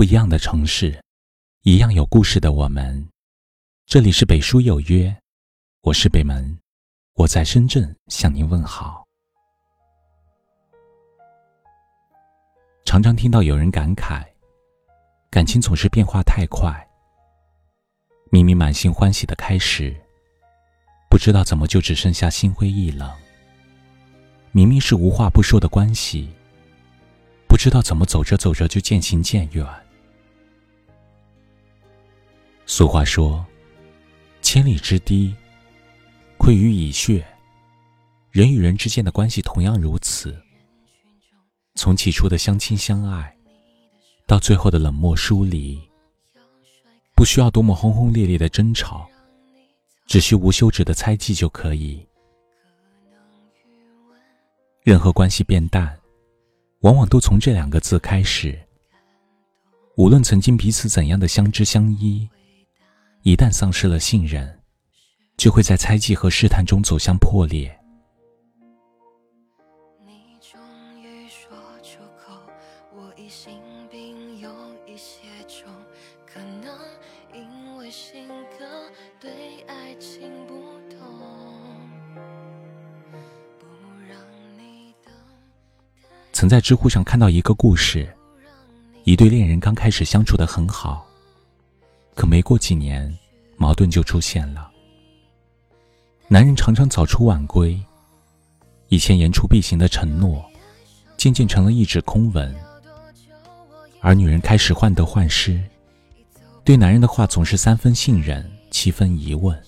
不一样的城市，一样有故事的我们。这里是北书有约，我是北门，我在深圳向您问好。常常听到有人感慨，感情总是变化太快。明明满心欢喜的开始，不知道怎么就只剩下心灰意冷。明明是无话不说的关系，不知道怎么走着走着就渐行渐远。俗话说：“千里之堤，溃于蚁穴。”人与人之间的关系同样如此。从起初的相亲相爱，到最后的冷漠疏离，不需要多么轰轰烈烈的争吵，只需无休止的猜忌就可以。任何关系变淡，往往都从这两个字开始。无论曾经彼此怎样的相知相依，一旦丧失了信任，就会在猜忌和试探中走向破裂。曾在知乎上看到一个故事，一对恋人刚开始相处的很好，可没过几年，矛盾就出现了。男人常常早出晚归，以前言出必行的承诺，渐渐成了一纸空文。而女人开始患得患失，对男人的话总是三分信任，七分疑问。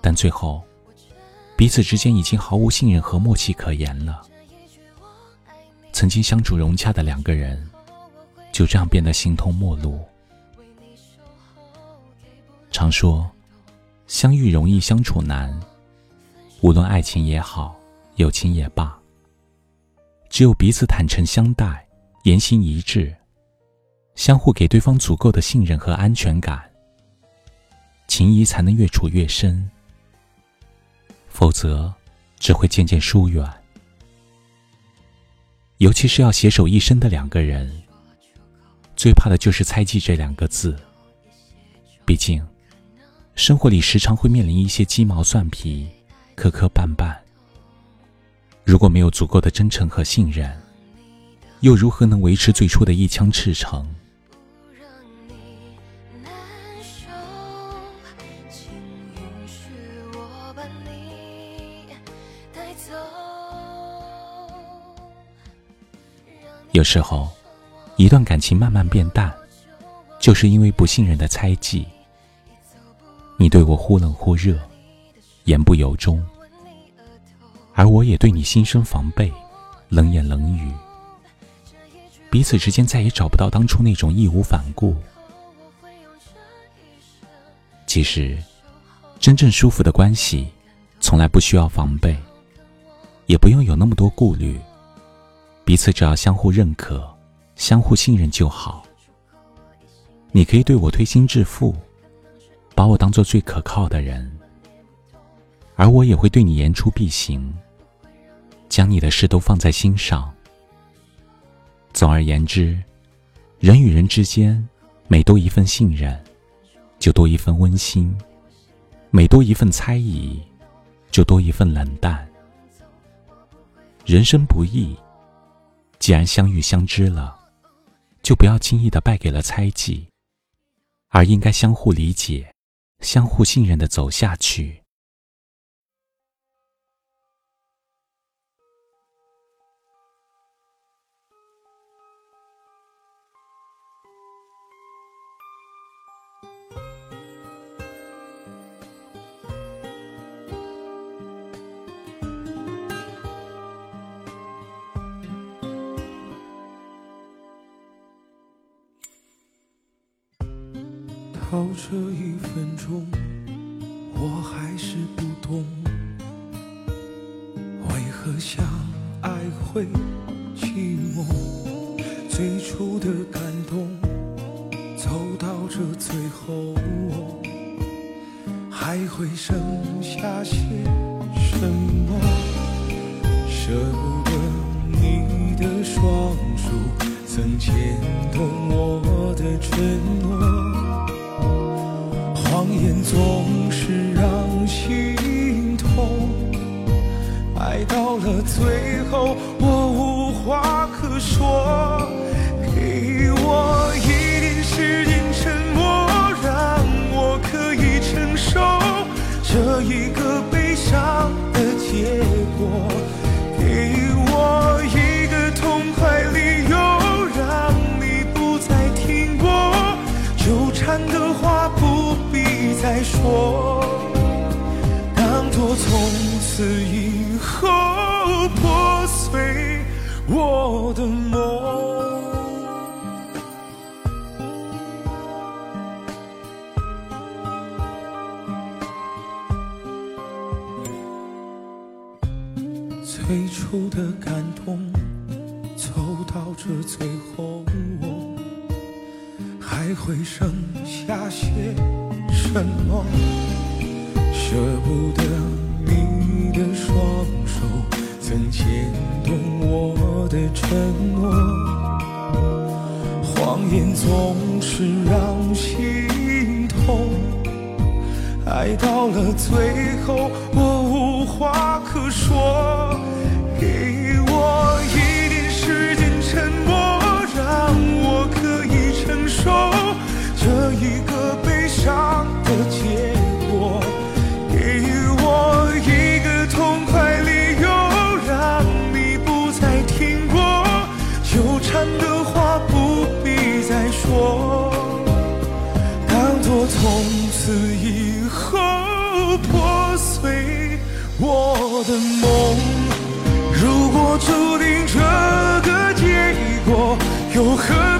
但最后，彼此之间已经毫无信任和默契可言了。曾经相处融洽的两个人，就这样变得形同陌路。常说，相遇容易相处难，无论爱情也好，友情也罢，只有彼此坦诚相待，言行一致，相互给对方足够的信任和安全感，情谊才能越处越深。否则，只会渐渐疏远。尤其是要携手一生的两个人，最怕的就是猜忌这两个字。毕竟，生活里时常会面临一些鸡毛蒜皮、磕磕绊绊。如果没有足够的真诚和信任，又如何能维持最初的一腔赤诚？有时候，一段感情慢慢变淡，就是因为不信任的猜忌。你对我忽冷忽热，言不由衷，而我也对你心生防备，冷言冷语。彼此之间再也找不到当初那种义无反顾。其实，真正舒服的关系，从来不需要防备，也不用有那么多顾虑。彼此只要相互认可、相互信任就好。你可以对我推心置腹，把我当做最可靠的人，而我也会对你言出必行，将你的事都放在心上。总而言之，人与人之间，每多一份信任，就多一份温馨；每多一份猜疑，就多一份冷淡。人生不易。既然相遇相知了，就不要轻易的败给了猜忌，而应该相互理解、相互信任的走下去。到这一分钟，我还是不懂，为何相爱会寂寞？最初的感动，走到这最后，还会剩下些什么？舍不得你的双手。曾牵动我的承诺，最后，我无话可说，给我一点时间沉默，让我可以承受这一个悲伤的结果，给我一个痛快理由，让你不再听我纠缠的话，不必再说，当作从此以后破碎我的梦。最初的感动，走到这最后，还会剩下些什么？舍不得你的双手，曾牵动我的承诺，谎言总是让心痛。爱到了最后，我注定这个结果，又何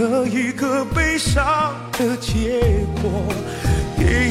这一个悲伤的结果。给